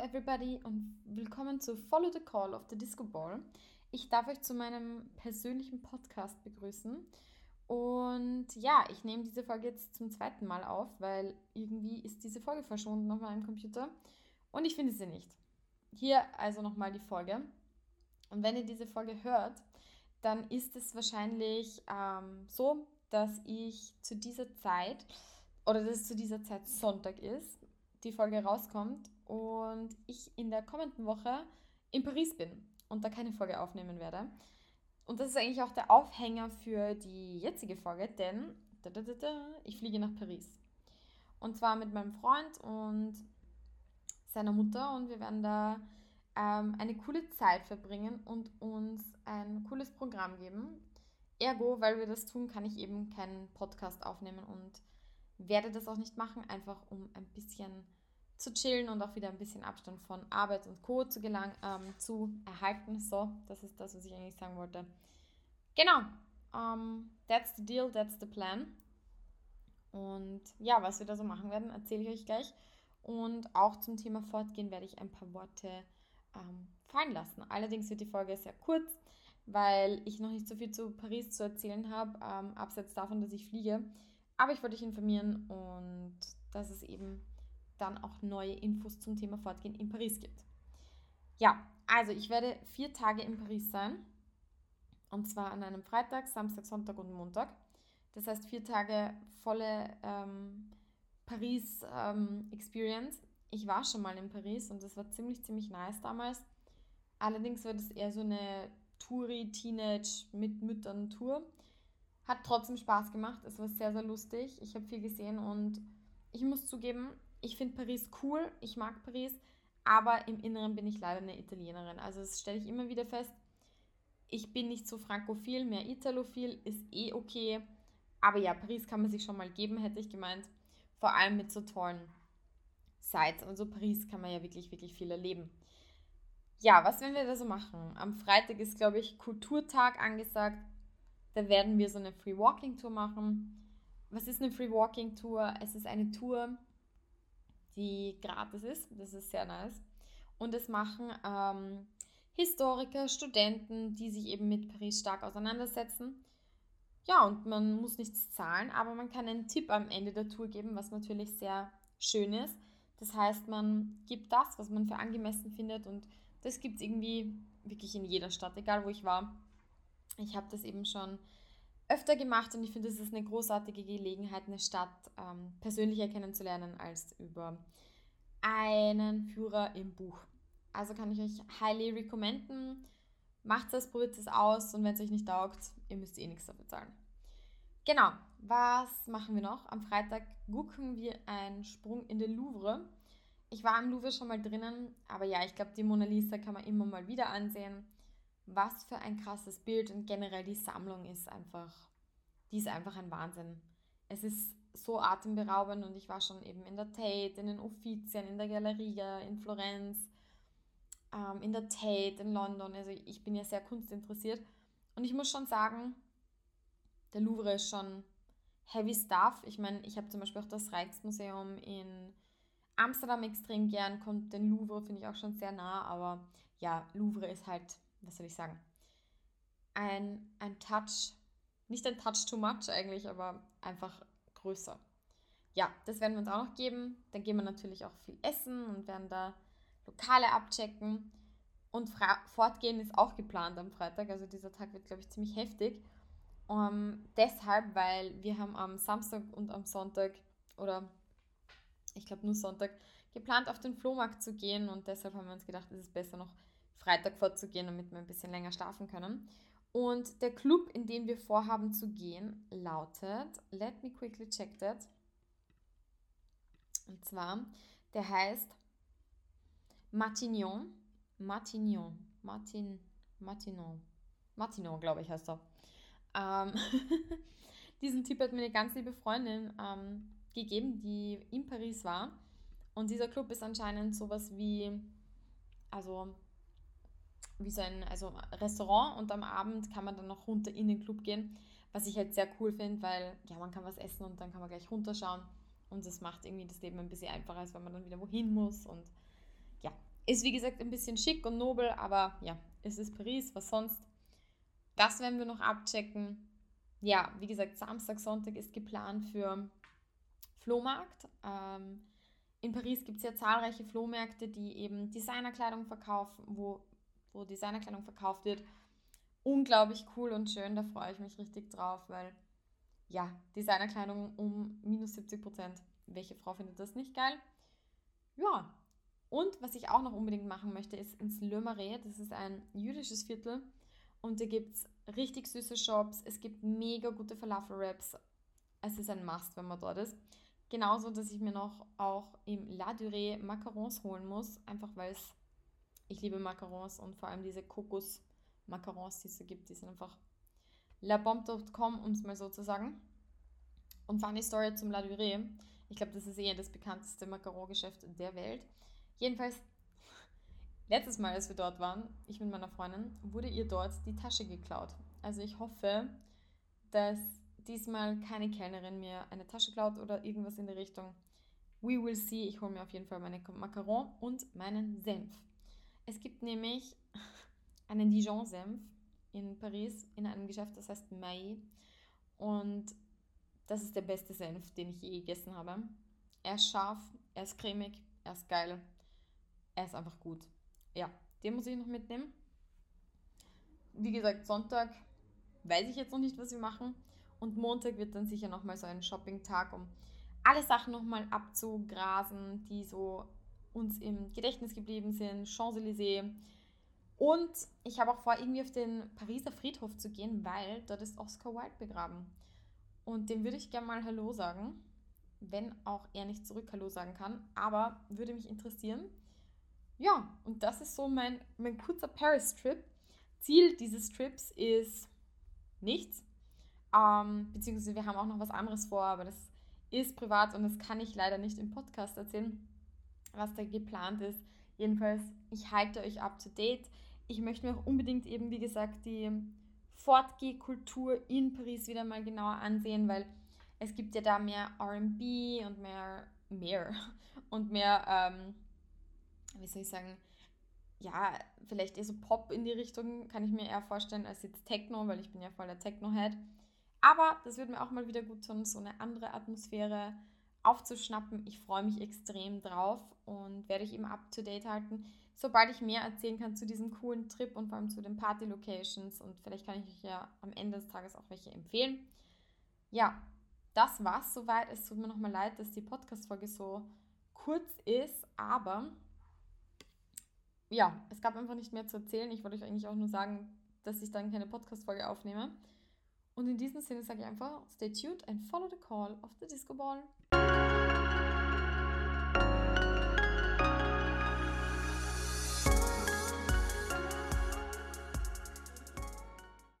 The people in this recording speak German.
everybody und willkommen zu Follow the Call of the Disco Ball. Ich darf euch zu meinem persönlichen Podcast begrüßen. Und ja, ich nehme diese Folge jetzt zum zweiten Mal auf, weil irgendwie ist diese Folge verschwunden auf meinem Computer und ich finde sie nicht. Hier also nochmal die Folge. Und wenn ihr diese Folge hört, dann ist es wahrscheinlich ähm, so, dass ich zu dieser Zeit oder dass es zu dieser Zeit Sonntag ist, die Folge rauskommt und ich in der kommenden Woche in Paris bin und da keine Folge aufnehmen werde. Und das ist eigentlich auch der Aufhänger für die jetzige Folge, denn da, da, da, ich fliege nach Paris. Und zwar mit meinem Freund und seiner Mutter und wir werden da ähm, eine coole Zeit verbringen und uns ein cooles Programm geben. Ergo, weil wir das tun, kann ich eben keinen Podcast aufnehmen und werde das auch nicht machen, einfach um ein bisschen zu chillen und auch wieder ein bisschen Abstand von Arbeit und Co. zu, gelang, ähm, zu erhalten. So, das ist das, was ich eigentlich sagen wollte. Genau, um, ähm, that's the deal, that's the plan. Und ja, was wir da so machen werden, erzähle ich euch gleich. Und auch zum Thema Fortgehen werde ich ein paar Worte ähm, fallen lassen. Allerdings wird die Folge sehr kurz, weil ich noch nicht so viel zu Paris zu erzählen habe, ähm, abseits davon, dass ich fliege. Aber ich wollte euch informieren und dass es eben dann auch neue Infos zum Thema Fortgehen in Paris gibt. Ja, also ich werde vier Tage in Paris sein. Und zwar an einem Freitag, Samstag, Sonntag und Montag. Das heißt vier Tage volle ähm, Paris-Experience. Ähm, ich war schon mal in Paris und das war ziemlich, ziemlich nice damals. Allerdings war das eher so eine Touri-Teenage mit Müttern-Tour. Hat trotzdem Spaß gemacht. Es war sehr, sehr lustig. Ich habe viel gesehen und ich muss zugeben, ich finde Paris cool. Ich mag Paris. Aber im Inneren bin ich leider eine Italienerin. Also das stelle ich immer wieder fest. Ich bin nicht so frankophil, mehr italophil, ist eh okay. Aber ja, Paris kann man sich schon mal geben, hätte ich gemeint. Vor allem mit so tollen Sites. Also Paris kann man ja wirklich, wirklich viel erleben. Ja, was werden wir da so machen? Am Freitag ist, glaube ich, Kulturtag angesagt. Da werden wir so eine Free Walking Tour machen. Was ist eine Free Walking Tour? Es ist eine Tour, die gratis ist. Das ist sehr nice. Und es machen ähm, Historiker, Studenten, die sich eben mit Paris stark auseinandersetzen. Ja, und man muss nichts zahlen, aber man kann einen Tipp am Ende der Tour geben, was natürlich sehr schön ist. Das heißt, man gibt das, was man für angemessen findet und das gibt es irgendwie wirklich in jeder Stadt, egal wo ich war. Ich habe das eben schon öfter gemacht und ich finde, es ist eine großartige Gelegenheit, eine Stadt ähm, persönlicher kennenzulernen als über einen Führer im Buch. Also kann ich euch highly recommenden. Macht es, probiert es aus und wenn es euch nicht taugt, ihr müsst eh nichts dafür zahlen. Genau, was machen wir noch? Am Freitag gucken wir einen Sprung in den Louvre. Ich war im Louvre schon mal drinnen, aber ja, ich glaube, die Mona Lisa kann man immer mal wieder ansehen was für ein krasses Bild und generell die Sammlung ist einfach, die ist einfach ein Wahnsinn. Es ist so atemberaubend und ich war schon eben in der Tate, in den Uffizien, in der Galleria, in Florenz, ähm, in der Tate, in London. Also ich bin ja sehr kunstinteressiert und ich muss schon sagen, der Louvre ist schon heavy stuff. Ich meine, ich habe zum Beispiel auch das Rijksmuseum in Amsterdam extrem gern, kommt den Louvre finde ich auch schon sehr nah, aber ja, Louvre ist halt was soll ich sagen, ein, ein Touch, nicht ein Touch too much eigentlich, aber einfach größer. Ja, das werden wir uns auch noch geben. Dann gehen wir natürlich auch viel essen und werden da Lokale abchecken. Und Fra fortgehen ist auch geplant am Freitag. Also dieser Tag wird, glaube ich, ziemlich heftig. Um, deshalb, weil wir haben am Samstag und am Sonntag oder ich glaube nur Sonntag geplant, auf den Flohmarkt zu gehen und deshalb haben wir uns gedacht, es ist besser noch Freitag vorzugehen, damit wir ein bisschen länger schlafen können. Und der Club, in den wir vorhaben zu gehen, lautet, let me quickly check that. Und zwar, der heißt Matignon. Matignon. Martin, Matignon. Matignon, glaube ich, heißt er. Ähm, diesen Tipp hat mir eine ganz liebe Freundin ähm, gegeben, die in Paris war. Und dieser Club ist anscheinend sowas wie, also wie so ein also Restaurant und am Abend kann man dann noch runter in den Club gehen, was ich halt sehr cool finde, weil ja, man kann was essen und dann kann man gleich runterschauen und das macht irgendwie das Leben ein bisschen einfacher, als wenn man dann wieder wohin muss und ja, Ist wie gesagt ein bisschen schick und nobel, aber ja, es ist Paris, was sonst. Das werden wir noch abchecken. Ja, wie gesagt, Samstag, Sonntag ist geplant für Flohmarkt. Ähm, in Paris gibt es ja zahlreiche Flohmärkte, die eben Designerkleidung verkaufen, wo, wo Designerkleidung verkauft wird. Unglaublich cool und schön, da freue ich mich richtig drauf, weil ja, Designerkleidung um minus 70 Prozent. Welche Frau findet das nicht geil? Ja, und was ich auch noch unbedingt machen möchte, ist ins Le Marais. Das ist ein jüdisches Viertel und da gibt es richtig süße Shops. Es gibt mega gute Falafel-Wraps. Es ist ein Must, wenn man dort ist. Genauso, dass ich mir noch auch im La Durée Macarons holen muss, einfach weil es, ich liebe Macarons und vor allem diese Kokos-Macarons, die es so gibt, die sind einfach labombe.com, um es mal so zu sagen. Und funny Story zum La Durée. Ich glaube, das ist eher das bekannteste Macaron-Geschäft der Welt. Jedenfalls, letztes Mal, als wir dort waren, ich mit meiner Freundin, wurde ihr dort die Tasche geklaut. Also ich hoffe, dass diesmal keine Kellnerin mir eine Tasche klaut oder irgendwas in der Richtung. We will see. Ich hole mir auf jeden Fall meine Macaron und meinen Senf. Es gibt nämlich einen Dijon-Senf in Paris in einem Geschäft, das heißt Mai. Und das ist der beste Senf, den ich je gegessen habe. Er ist scharf, er ist cremig, er ist geil. Er ist einfach gut. Ja, den muss ich noch mitnehmen. Wie gesagt, Sonntag weiß ich jetzt noch nicht, was wir machen. Und Montag wird dann sicher nochmal so ein Shopping-Tag, um alle Sachen nochmal abzugrasen, die so uns im Gedächtnis geblieben sind. Champs-Élysées. Und ich habe auch vor, irgendwie auf den Pariser Friedhof zu gehen, weil dort ist Oscar Wilde begraben. Und dem würde ich gerne mal Hallo sagen, wenn auch er nicht zurück Hallo sagen kann. Aber würde mich interessieren. Ja, und das ist so mein, mein kurzer Paris-Trip. Ziel dieses Trips ist nichts. Ähm, beziehungsweise wir haben auch noch was anderes vor, aber das ist privat und das kann ich leider nicht im Podcast erzählen, was da geplant ist. Jedenfalls, ich halte euch up to date. Ich möchte mir auch unbedingt eben, wie gesagt, die Fortgehkultur in Paris wieder mal genauer ansehen, weil es gibt ja da mehr RB und mehr, mehr und mehr, ähm, wie soll ich sagen, ja, vielleicht eher so Pop in die Richtung, kann ich mir eher vorstellen, als jetzt Techno, weil ich bin ja voll der Techno-Head. Aber das wird mir auch mal wieder gut tun, so eine andere Atmosphäre aufzuschnappen. Ich freue mich extrem drauf und werde ich eben up to date halten, sobald ich mehr erzählen kann zu diesem coolen Trip und vor allem zu den Party-Locations. Und vielleicht kann ich euch ja am Ende des Tages auch welche empfehlen. Ja, das war's soweit. Es tut mir nochmal leid, dass die Podcast-Folge so kurz ist, aber ja, es gab einfach nicht mehr zu erzählen. Ich wollte euch eigentlich auch nur sagen, dass ich dann keine Podcast-Folge aufnehme. Und in diesem Sinne sage ich einfach, stay tuned and follow the call of the Disco Ball.